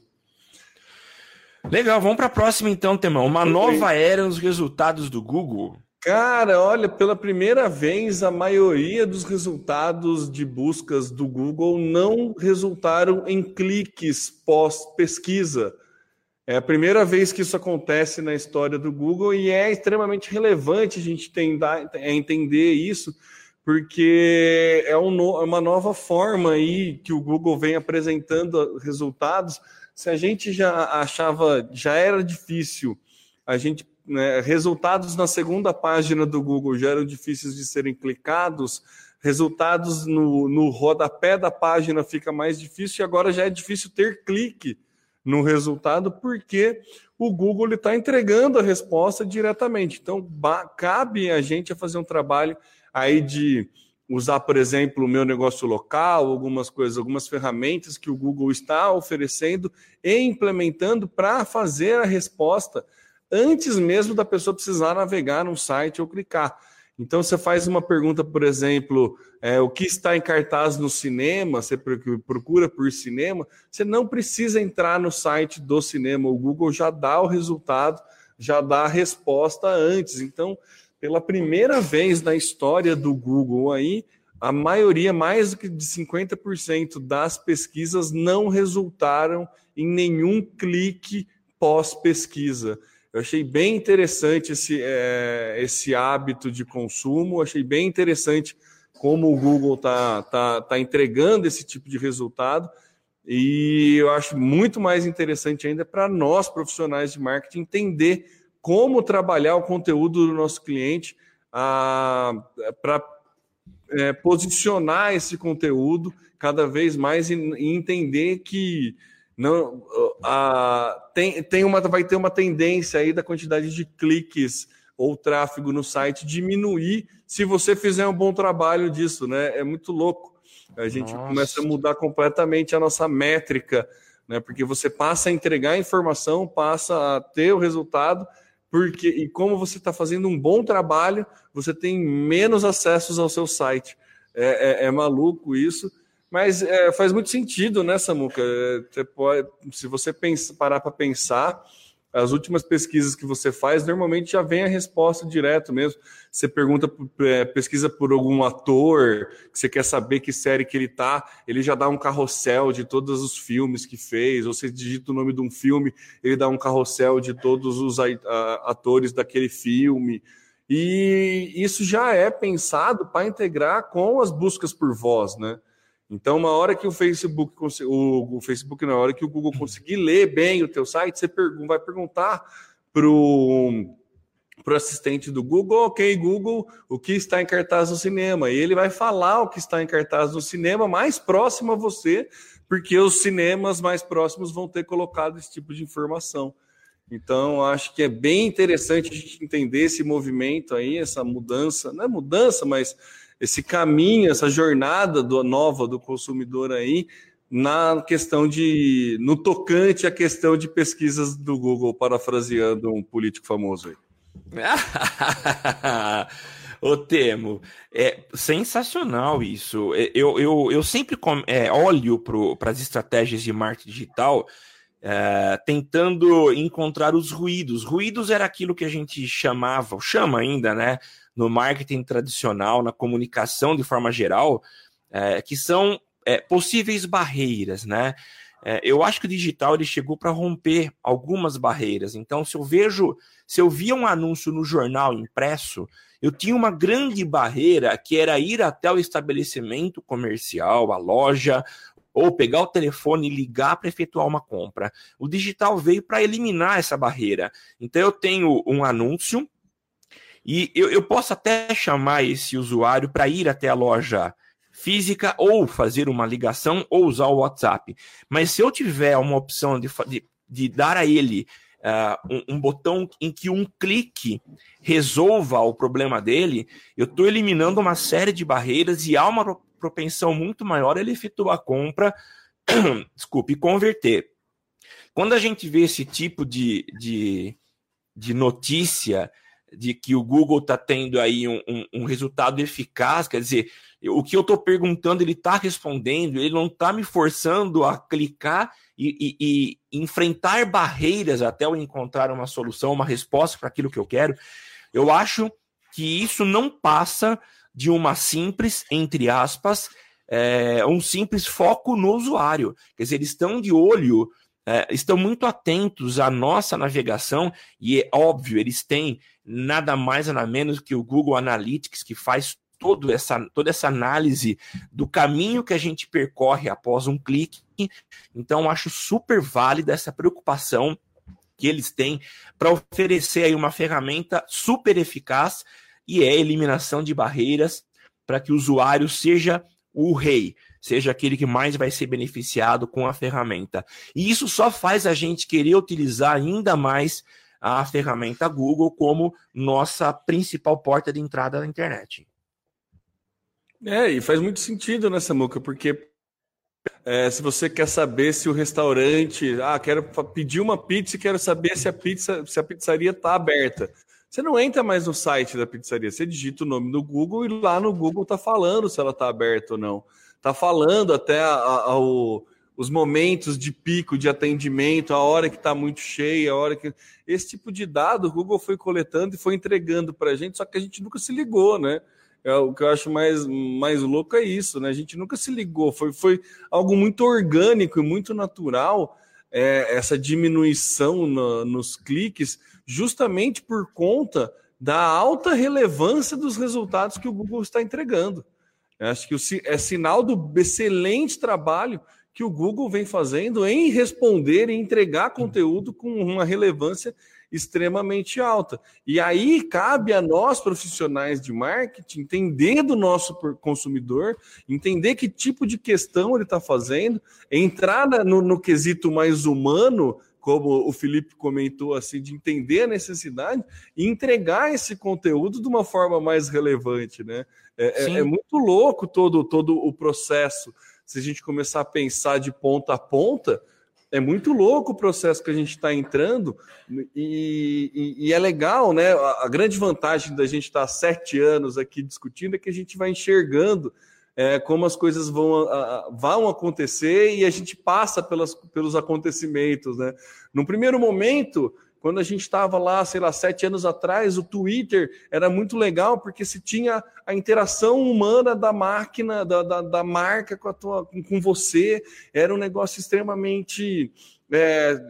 Legal, vamos para a próxima então, Temão. Uma nova era nos resultados do Google. Cara, olha, pela primeira vez a maioria dos resultados de buscas do Google não resultaram em cliques pós-pesquisa. É a primeira vez que isso acontece na história do Google e é extremamente relevante a gente tentar, é entender isso, porque é é uma nova forma aí que o Google vem apresentando resultados. Se a gente já achava, já era difícil a gente né, resultados na segunda página do Google já eram difíceis de serem clicados, resultados no, no rodapé da página fica mais difícil e agora já é difícil ter clique no resultado porque o Google está entregando a resposta diretamente. Então, cabe a gente a fazer um trabalho aí de usar, por exemplo, o meu negócio local, algumas coisas, algumas ferramentas que o Google está oferecendo e implementando para fazer a resposta antes mesmo da pessoa precisar navegar num site ou clicar. Então, você faz uma pergunta, por exemplo, é, o que está em cartaz no cinema, você procura por cinema, você não precisa entrar no site do cinema, o Google já dá o resultado, já dá a resposta antes. Então, pela primeira vez na história do Google aí, a maioria, mais do que de 50% das pesquisas não resultaram em nenhum clique pós-pesquisa. Eu achei bem interessante esse, é, esse hábito de consumo, achei bem interessante como o Google está tá, tá entregando esse tipo de resultado. E eu acho muito mais interessante ainda para nós, profissionais de marketing, entender como trabalhar o conteúdo do nosso cliente para é, posicionar esse conteúdo cada vez mais e, e entender que não, a, tem, tem uma, vai ter uma tendência aí da quantidade de cliques ou tráfego no site diminuir se você fizer um bom trabalho disso, né? É muito louco. A gente nossa. começa a mudar completamente a nossa métrica, né? Porque você passa a entregar a informação, passa a ter o resultado, porque e como você está fazendo um bom trabalho, você tem menos acessos ao seu site. É, é, é maluco isso. Mas é, faz muito sentido, né, Samuca? Você pode, se você pensa, parar para pensar, as últimas pesquisas que você faz, normalmente já vem a resposta direto mesmo. Você pergunta, é, pesquisa por algum ator, que você quer saber que série que ele tá, ele já dá um carrossel de todos os filmes que fez, ou você digita o nome de um filme, ele dá um carrossel de todos os atores daquele filme. E isso já é pensado para integrar com as buscas por voz, né? Então, uma hora que o Facebook, o, o Facebook, na hora que o Google conseguir ler bem o teu site, você vai perguntar para o assistente do Google, ok, Google, o que está em cartaz no cinema? E ele vai falar o que está em cartaz no cinema mais próximo a você, porque os cinemas mais próximos vão ter colocado esse tipo de informação. Então, acho que é bem interessante a gente entender esse movimento aí, essa mudança, não é mudança, mas esse caminho, essa jornada do, nova do consumidor aí na questão de no tocante à questão de pesquisas do Google, parafraseando um político famoso aí. (laughs) Ô Temo, é sensacional isso. É, eu, eu, eu sempre é, olho para as estratégias de marketing digital é, tentando encontrar os ruídos. Ruídos era aquilo que a gente chamava, chama ainda, né? No marketing tradicional, na comunicação de forma geral, é, que são é, possíveis barreiras, né? É, eu acho que o digital ele chegou para romper algumas barreiras. Então, se eu vejo, se eu via um anúncio no jornal impresso, eu tinha uma grande barreira que era ir até o estabelecimento comercial, a loja, ou pegar o telefone e ligar para efetuar uma compra. O digital veio para eliminar essa barreira. Então, eu tenho um anúncio e eu, eu posso até chamar esse usuário para ir até a loja física ou fazer uma ligação ou usar o WhatsApp. Mas se eu tiver uma opção de, de, de dar a ele uh, um, um, botão em que um clique resolva o problema dele, eu estou eliminando uma série de barreiras e há uma propensão muito maior ele efetuar a compra, (clears throat) desculpe, converter. Quando a gente vê esse tipo de, de, de notícia, de que o Google está tendo aí um, um, um, resultado eficaz, quer dizer, o que eu estou perguntando, ele está respondendo, ele não está me forçando a clicar e, e, e, enfrentar barreiras até eu encontrar uma solução, uma resposta para aquilo que eu quero. Eu acho que isso não passa de uma simples, entre aspas, é, um simples foco no usuário. Quer dizer, eles estão de olho é, estão muito atentos à nossa navegação e é óbvio, eles têm nada mais nada menos que o Google Analytics que faz todo essa, toda essa análise do caminho que a gente percorre após um clique. Então, acho super válida essa preocupação que eles têm para oferecer aí uma ferramenta super eficaz e é a eliminação de barreiras para que o usuário seja o rei, seja aquele que mais vai ser beneficiado com a ferramenta. E isso só faz a gente querer utilizar ainda mais a ferramenta Google como nossa principal porta de entrada na internet. É, e faz muito sentido né, muca, porque é, se você quer saber se o restaurante, ah, quero pedir uma pizza e quero saber se a pizza, se a pizzaria está aberta. Você não entra mais no site da pizzaria, você digita o nome no Google e lá no Google está falando se ela está aberta ou não. Está falando até a, a, o, os momentos de pico de atendimento, a hora que está muito cheia, a hora que. Esse tipo de dado o Google foi coletando e foi entregando para a gente, só que a gente nunca se ligou, né? É, o que eu acho mais, mais louco é isso, né? A gente nunca se ligou, foi, foi algo muito orgânico e muito natural é, essa diminuição no, nos cliques, justamente por conta da alta relevância dos resultados que o Google está entregando. Eu acho que é sinal do excelente trabalho que o Google vem fazendo em responder e entregar conteúdo com uma relevância extremamente alta. E aí cabe a nós, profissionais de marketing, entender do nosso consumidor, entender que tipo de questão ele está fazendo, entrar no, no quesito mais humano como o Felipe comentou, assim, de entender a necessidade e entregar esse conteúdo de uma forma mais relevante, né? É, é, é, muito louco todo, todo o processo. Se a gente começar a pensar de ponta a ponta, é muito louco o processo que a gente está entrando e, e, e, é legal, né? A, a, grande vantagem da gente estar tá sete anos aqui discutindo é que a gente vai enxergando é, como as coisas vão, a, vão acontecer e a gente passa pelas, pelos acontecimentos, né? No primeiro momento, quando a gente estava lá, sei lá, sete anos atrás, o Twitter era muito legal porque se tinha a interação humana da máquina, da, da, da marca com, a tua, com você, era um negócio extremamente é,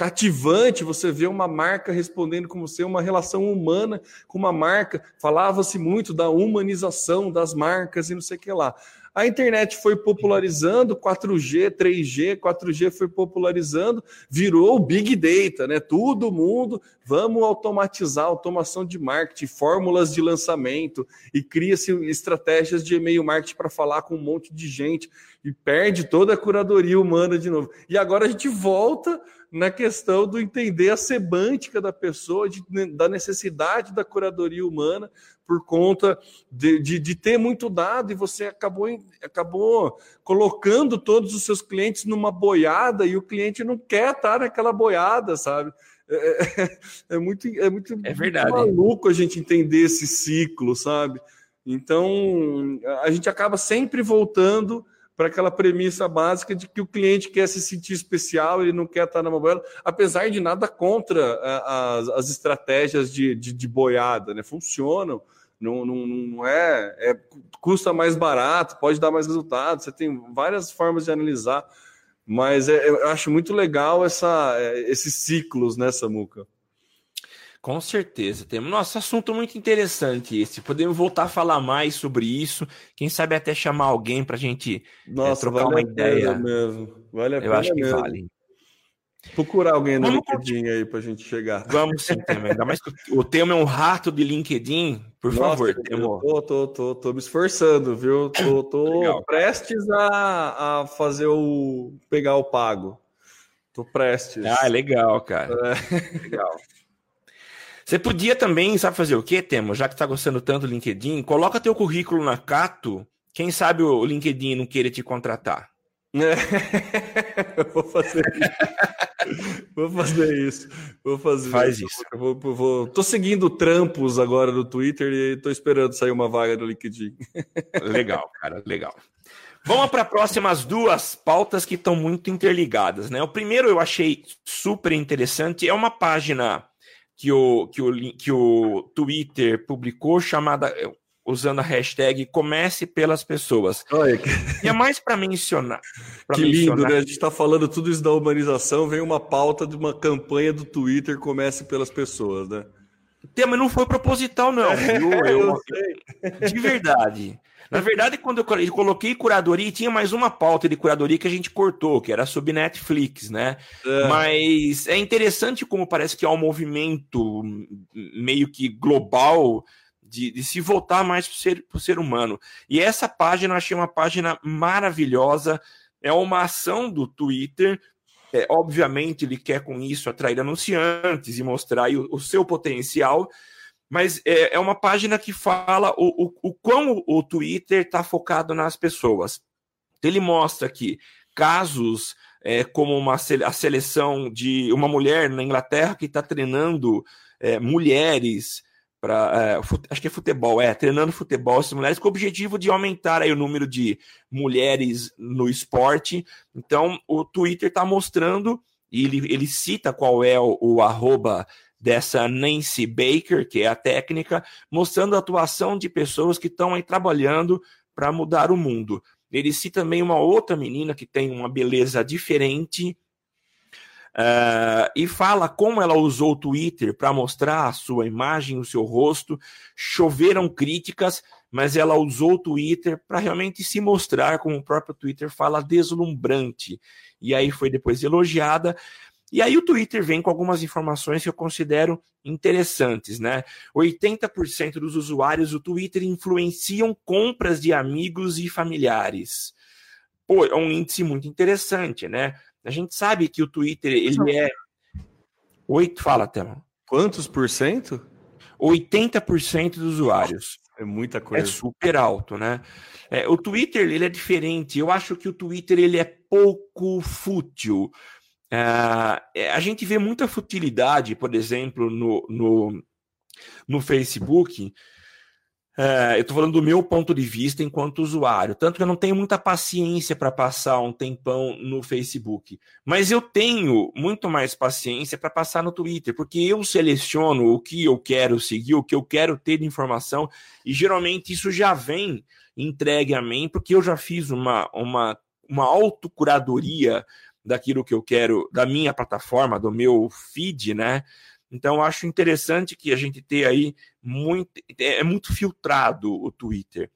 cativante você vê uma marca respondendo com você, uma relação humana com uma marca. Falava-se muito da humanização das marcas e não sei o que lá. A internet foi popularizando, 4G, 3G, 4G foi popularizando, virou o Big Data, né? Todo mundo, vamos automatizar automação de marketing, fórmulas de lançamento e cria-se estratégias de e-mail marketing para falar com um monte de gente e perde toda a curadoria humana de novo. E agora a gente volta na questão do entender a semântica da pessoa, de, da necessidade da curadoria humana, por conta de, de, de, ter muito dado e você acabou, acabou colocando todos os seus clientes numa boiada e o cliente não quer estar naquela boiada, sabe? É, é, é muito, é muito, é verdade. Muito maluco a gente entender esse ciclo, sabe? Então, a gente acaba sempre voltando para aquela premissa básica de que o cliente quer se sentir especial, ele não quer estar na mobile, apesar de nada contra é, as, as estratégias de, de, de, boiada, né? Funcionam, não, não, não é, é, custa mais barato, pode dar mais resultado, você tem várias formas de analisar, mas é, eu acho muito legal essa, é, esses ciclos né, muca. Com certeza. Temos. Nossa, assunto muito interessante esse. Podemos voltar a falar mais sobre isso. Quem sabe até chamar alguém para a gente é, Nossa, é, trocar vale uma ideia. Mesmo. Vale a Eu pena acho que mesmo. vale. Procurar alguém no Vamos LinkedIn aí para a gente chegar. Vamos sim, Temo. Ainda mais que o tema é um rato de LinkedIn. Por Nossa, favor, Temo. Tô, tô, tô, tô me esforçando, viu? Tô, tô (coughs) Legal, prestes a, a fazer o. pegar o pago. Tô prestes. Ah, legal, cara. É. Legal. Você podia também, sabe fazer o quê, Temo? Já que está gostando tanto do LinkedIn, coloca teu currículo na Cato. Quem sabe o LinkedIn não queira te contratar. É. (laughs) Vou fazer isso. vou fazer isso. Vou fazer Faz isso. Vou, vou, Tô seguindo trampos agora no Twitter e tô esperando sair uma vaga no LinkedIn. (laughs) legal, cara, legal. Vamos para as próximas duas pautas que estão muito interligadas, né? O primeiro eu achei super interessante, é uma página que o, que o, que o Twitter publicou, chamada usando a hashtag Comece pelas Pessoas. Olha, que... E é mais para mencionar. Pra que mencionar... lindo, né? A gente está falando tudo isso da humanização, vem uma pauta de uma campanha do Twitter Comece pelas Pessoas, né? Tema não foi proposital, não. (laughs) Viu? Eu, de verdade. Na verdade, quando eu coloquei curadoria, tinha mais uma pauta de curadoria que a gente cortou, que era sobre Netflix, né? É. Mas é interessante como parece que há um movimento meio que global de, de se voltar mais para o ser, ser humano. E essa página eu achei uma página maravilhosa. É uma ação do Twitter é, obviamente, ele quer com isso atrair anunciantes e mostrar o, o seu potencial, mas é, é, uma página que fala o, o, o quão o Twitter está focado nas pessoas. Ele mostra que casos é, como uma, a seleção de uma mulher na Inglaterra que está treinando é, mulheres para é, acho que é futebol, é, treinando futebol essas mulheres com o objetivo de aumentar aí o número de mulheres no esporte. Então, o Twitter está mostrando, e ele, ele cita qual é o, o arroba dessa Nancy Baker, que é a técnica, mostrando a atuação de pessoas que estão aí trabalhando para mudar o mundo. Ele cita também uma outra menina que tem uma beleza diferente, Uh, e fala como ela usou o Twitter para mostrar a sua imagem, o seu rosto. Choveram críticas, mas ela usou o Twitter para realmente se mostrar, como o próprio Twitter fala, deslumbrante. E aí foi depois elogiada. E aí o Twitter vem com algumas informações que eu considero interessantes, né? 80% dos usuários do Twitter influenciam compras de amigos e familiares. Pô, é um índice muito interessante, né? A gente sabe que o Twitter, ele é. Oito, fala, Thelma. Quantos por cento? 80% dos usuários. É muita coisa. É super alto, né? É, o Twitter, ele é diferente. Eu acho que o Twitter, ele é pouco fútil. É, a gente vê muita futilidade, por exemplo, no, no, no Facebook, é, eu estou falando do meu ponto de vista enquanto usuário. Tanto que eu não tenho muita paciência para passar um tempão no Facebook. Mas eu tenho muito mais paciência para passar no Twitter, porque eu seleciono o que eu quero seguir, o que eu quero ter de informação, e geralmente isso já vem entregue a mim, porque eu já fiz uma, uma, uma autocuradoria daquilo que eu quero, da minha plataforma, do meu feed, né? Então, acho interessante que a gente tenha aí muito. É, muito filtrado o Twitter.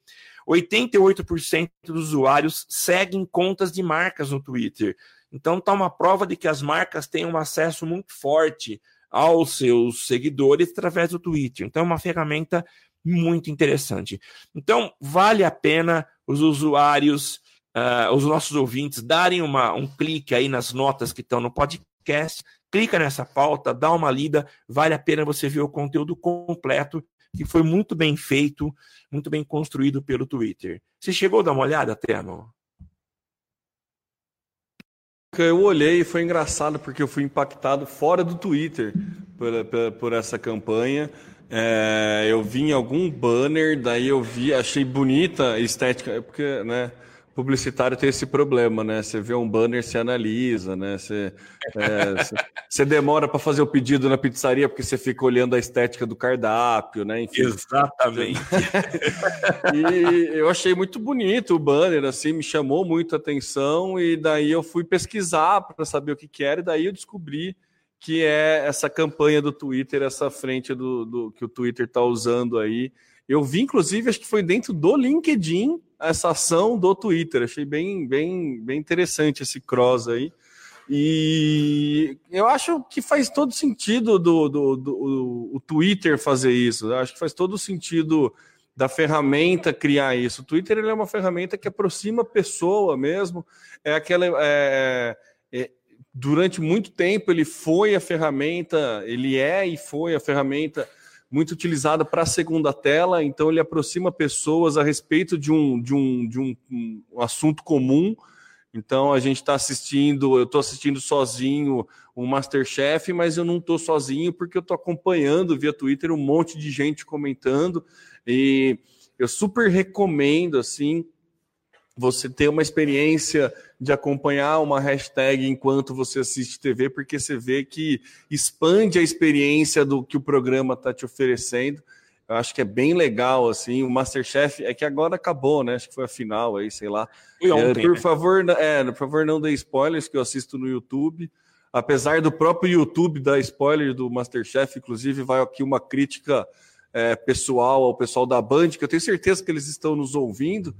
88% dos usuários seguem contas de marcas no Twitter. Então, está uma prova de que as marcas têm um acesso muito forte aos seus seguidores através do Twitter. Então, é uma ferramenta muito interessante. Então, vale a pena os usuários, uh, os nossos ouvintes, darem uma, um clique aí nas notas que estão no podcast clica nessa pauta, dá uma lida, vale a pena você ver o conteúdo completo, que foi muito bem feito, muito bem construído pelo Twitter. Você chegou a dar uma olhada, Terno? Eu olhei e foi engraçado porque eu fui impactado fora do Twitter por, por, por essa campanha. É, eu vi em algum banner, daí eu vi, achei bonita a estética, porque, né? Publicitário tem esse problema, né? Você vê um banner, você analisa, né? Você, é, você, você demora para fazer o pedido na pizzaria porque você fica olhando a estética do cardápio, né? Enfim, Exatamente. (laughs) e eu achei muito bonito o banner, assim, me chamou muito a atenção e daí eu fui pesquisar para saber o que, que era e daí eu descobri que é essa campanha do Twitter, essa frente do, do que o Twitter está usando aí. Eu vi, inclusive, acho que foi dentro do LinkedIn essa ação do Twitter. Achei bem, bem, bem interessante esse cross aí. E eu acho que faz todo sentido do, do, do, o Twitter fazer isso. Eu acho que faz todo sentido da ferramenta criar isso. O Twitter ele é uma ferramenta que aproxima a pessoa mesmo. É aquela. É, é, durante muito tempo ele foi a ferramenta, ele é e foi a ferramenta muito utilizada para a segunda tela, então ele aproxima pessoas a respeito de um, de um, de um, um assunto comum. Então a gente está assistindo, eu estou assistindo sozinho o Masterchef, mas eu não estou sozinho porque eu estou acompanhando via Twitter um monte de gente comentando e eu super recomendo assim você ter uma experiência de acompanhar uma hashtag enquanto você assiste TV, porque você vê que expande a experiência do que o programa está te oferecendo. Eu acho que é bem legal, assim, o Masterchef, é que agora acabou, né? Acho que foi a final aí, sei lá. Ontem, é, por, né? favor, é, por favor, não dê spoilers, que eu assisto no YouTube. apesar do próprio YouTube dar spoiler do Masterchef, inclusive vai aqui uma crítica é, pessoal ao pessoal da Band, que eu tenho certeza que eles estão nos ouvindo.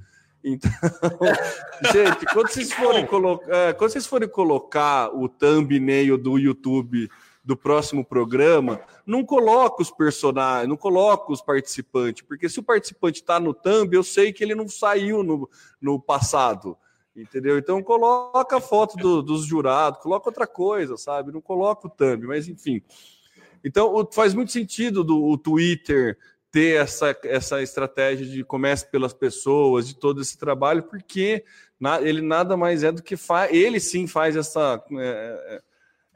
Então, (laughs) gente, quando vocês forem, colocar, é, quando vocês forem colocar o thumbnail do YouTube do próximo programa, não coloca os personagens, não coloca os participantes, porque se o participante está no thumb, eu sei que ele não saiu no, no passado, entendeu? Então coloca a foto do, dos jurados, coloca outra coisa, sabe? Não coloca o thumb, mas enfim. Então faz muito sentido do, o Twitter ter essa, essa estratégia de comece pelas pessoas, de todo esse trabalho, porque na, ele nada mais é do que faz, ele sim faz essa. É, é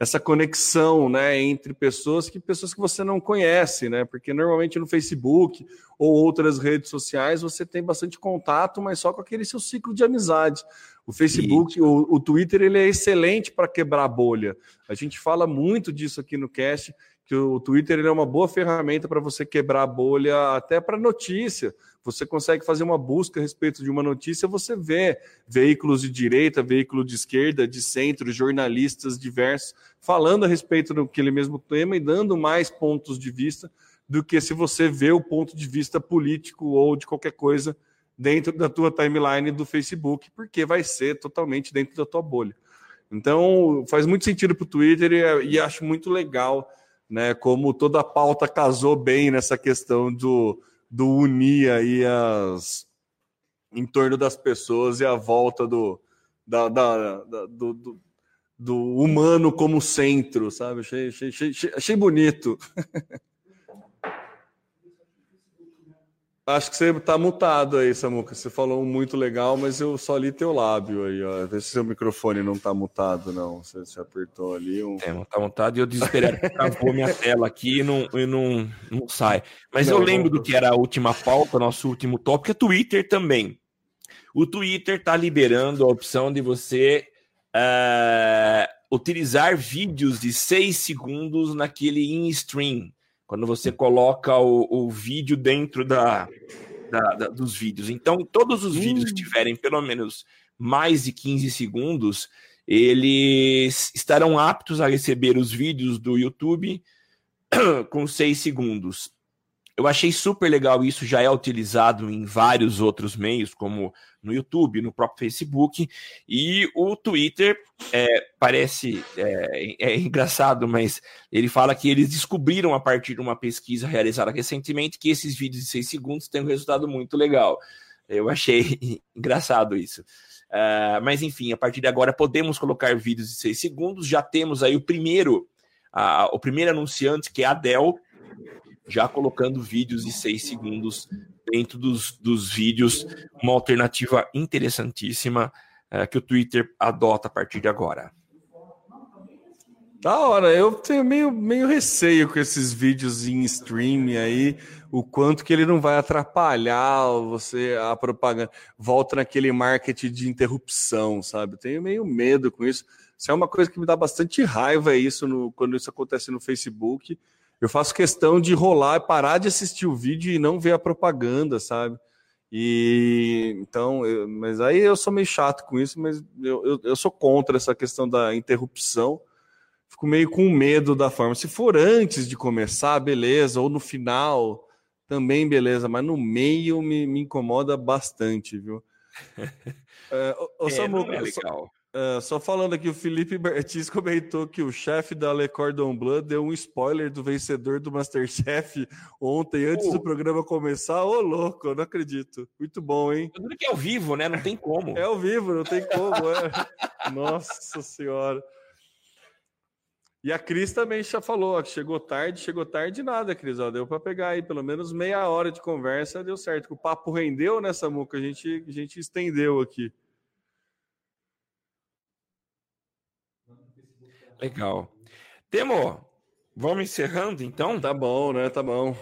essa conexão né, entre pessoas que pessoas que você não conhece, né? Porque normalmente no Facebook ou outras redes sociais você tem bastante contato, mas só com aquele seu ciclo de amizade. O Facebook, o, o, Twitter, ele é excelente para quebrar bolha. A gente fala muito disso aqui no cast, que o Twitter é uma boa ferramenta para você quebrar a bolha até para notícia. Você consegue fazer uma busca a respeito de uma notícia, você vê veículos de direita, veículo de esquerda, de centro, jornalistas diversos falando a respeito daquele mesmo tema e dando mais pontos de vista do que se você vê o ponto de vista político ou de qualquer coisa dentro da tua timeline do Facebook, porque vai ser totalmente dentro da tua bolha. Então, faz muito sentido para o Twitter e, e acho muito legal né? Como toda a pauta casou bem nessa questão do, do unir aí as em torno das pessoas e a volta do, da, da, da do, do, do, humano como centro, sabe? Achei, achei, achei, achei bonito. (laughs) Acho que você está mutado aí, Samuca. Você falou muito legal, mas eu só li teu lábio aí, ó. Vê se seu microfone não está mutado, não. Você, você apertou ali. Um... É, não está mutado e eu desesperado (laughs) que travou minha tela aqui e não, e não, não sai. Mas não, eu lembro do que era a última pauta, nosso último tópico, é Twitter também. O Twitter está liberando a opção de você uh, utilizar vídeos de seis segundos naquele in-stream quando você coloca o, o vídeo dentro da, da, da, dos vídeos. Então, todos os vídeos que tiverem pelo menos mais de 15 segundos, eles estarão aptos a receber os vídeos do YouTube (clears throat) com 6 segundos. Eu achei super legal isso, já é utilizado em vários outros meios, como no YouTube, no próprio Facebook, e o Twitter é, parece é, é, engraçado, mas ele fala que eles descobriram a partir de uma pesquisa realizada recentemente que esses vídeos de seis segundos têm um resultado muito legal. Eu achei (laughs) engraçado isso. Uh, mas enfim, a partir de agora podemos colocar vídeos de seis segundos. Já temos aí o primeiro, uh, o primeiro anunciante, que é a Dell, já colocando vídeos de seis segundos dentro dos, dos vídeos, uma alternativa interessantíssima é, que o Twitter adota a partir de agora. Da hora, eu tenho meio, meio receio com esses vídeos em streaming aí, o quanto que ele não vai atrapalhar você, a propaganda, volta naquele marketing de interrupção, sabe? Eu tenho meio medo com isso. Isso é uma coisa que me dá bastante raiva isso no, quando isso acontece no Facebook eu faço questão de rolar, parar de assistir o vídeo e não ver a propaganda, sabe? E então, eu, mas aí eu sou meio chato com isso, mas eu, eu, eu, sou contra essa questão da interrupção. Fico meio com medo da forma. Se for antes de começar, beleza, ou no final, também beleza, mas no meio me, me incomoda bastante, viu? (laughs) é, ô, é, Samuel, é legal. Uh, só falando aqui, o Felipe Bertis (laughs) comentou que o chefe da Le Cordon Bleu deu um spoiler do vencedor do Masterchef (laughs) ontem, antes uh. do programa começar. Ô, louco, eu não acredito. Muito bom, hein? Tudo que é ao vivo, né? Não tem como. É ao vivo, não tem como. É. (laughs) Nossa Senhora. E a Cris também já falou, ó, que chegou tarde, chegou tarde nada, Cris. Ó, deu para pegar aí pelo menos meia hora de conversa, deu certo. O papo rendeu nessa muca, a gente, a gente estendeu aqui. Legal. Temo, vamos encerrando então? Tá bom, né? Tá bom.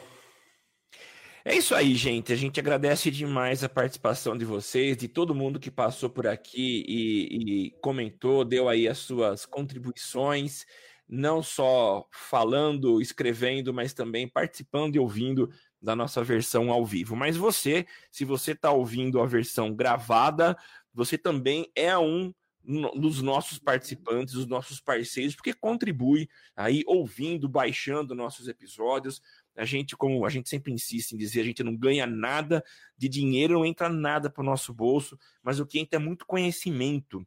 É isso aí, gente. A gente agradece demais a participação de vocês, de todo mundo que passou por aqui e, e comentou, deu aí as suas contribuições, não só falando, escrevendo, mas também participando e ouvindo da nossa versão ao vivo. Mas você, se você está ouvindo a versão gravada, você também é um nos nossos participantes, os nossos parceiros, porque contribui aí ouvindo, baixando nossos episódios. A gente, como a gente sempre insiste em dizer, a gente não ganha nada de dinheiro, não entra nada para o nosso bolso, mas o que entra é muito conhecimento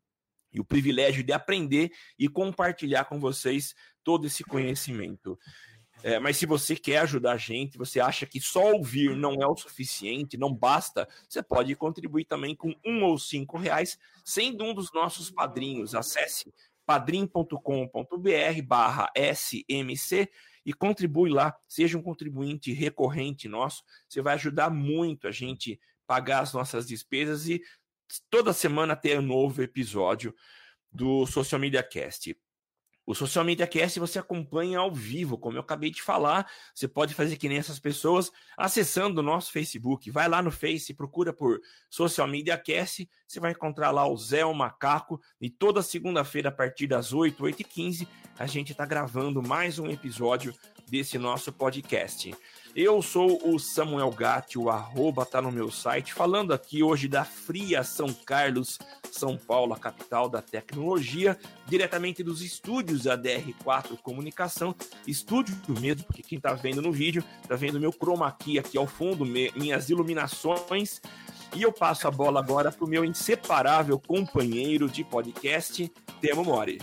e o privilégio de aprender e compartilhar com vocês todo esse conhecimento. É, mas se você quer ajudar a gente, você acha que só ouvir não é o suficiente, não basta, você pode contribuir também com um ou cinco reais, sendo um dos nossos padrinhos. Acesse padrim.com.br barra SMC e contribui lá, seja um contribuinte recorrente nosso, você vai ajudar muito a gente pagar as nossas despesas e toda semana ter um novo episódio do Social Media Cast. O Social Media Cast você acompanha ao vivo, como eu acabei de falar. Você pode fazer que nem essas pessoas acessando o nosso Facebook. Vai lá no Face, procura por Social Media Cast. Você vai encontrar lá o Zé o Macaco. E toda segunda-feira, a partir das 8, 8 e 15, a gente está gravando mais um episódio desse nosso podcast. Eu sou o Samuel Gatti, o arroba tá no meu site, falando aqui hoje da Fria São Carlos, São Paulo, a capital da tecnologia, diretamente dos estúdios da DR4 Comunicação, estúdio mesmo, porque quem tá vendo no vídeo, tá vendo meu chroma key aqui ao fundo, minhas iluminações, e eu passo a bola agora pro meu inseparável companheiro de podcast, Temo Mori.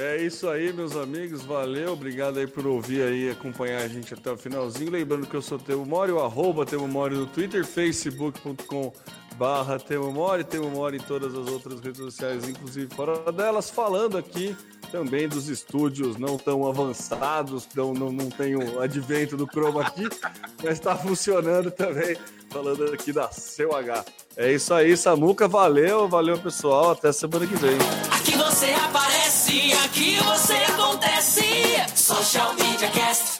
É isso aí, meus amigos. Valeu, obrigado aí por ouvir aí, acompanhar a gente até o finalzinho. Lembrando que eu sou Temo Mori, o arroba Temo Mori no Twitter, facebook.com barra Temo Mori, Temo Mori em todas as outras redes sociais, inclusive fora delas, falando aqui também dos estúdios não tão avançados, não, não, não tem o advento do Chroma aqui, mas está funcionando também, falando aqui da CUH. É isso aí, Samuca, valeu, valeu pessoal, até semana que vem. Aqui você aparece, aqui você acontece, Social Media Cast.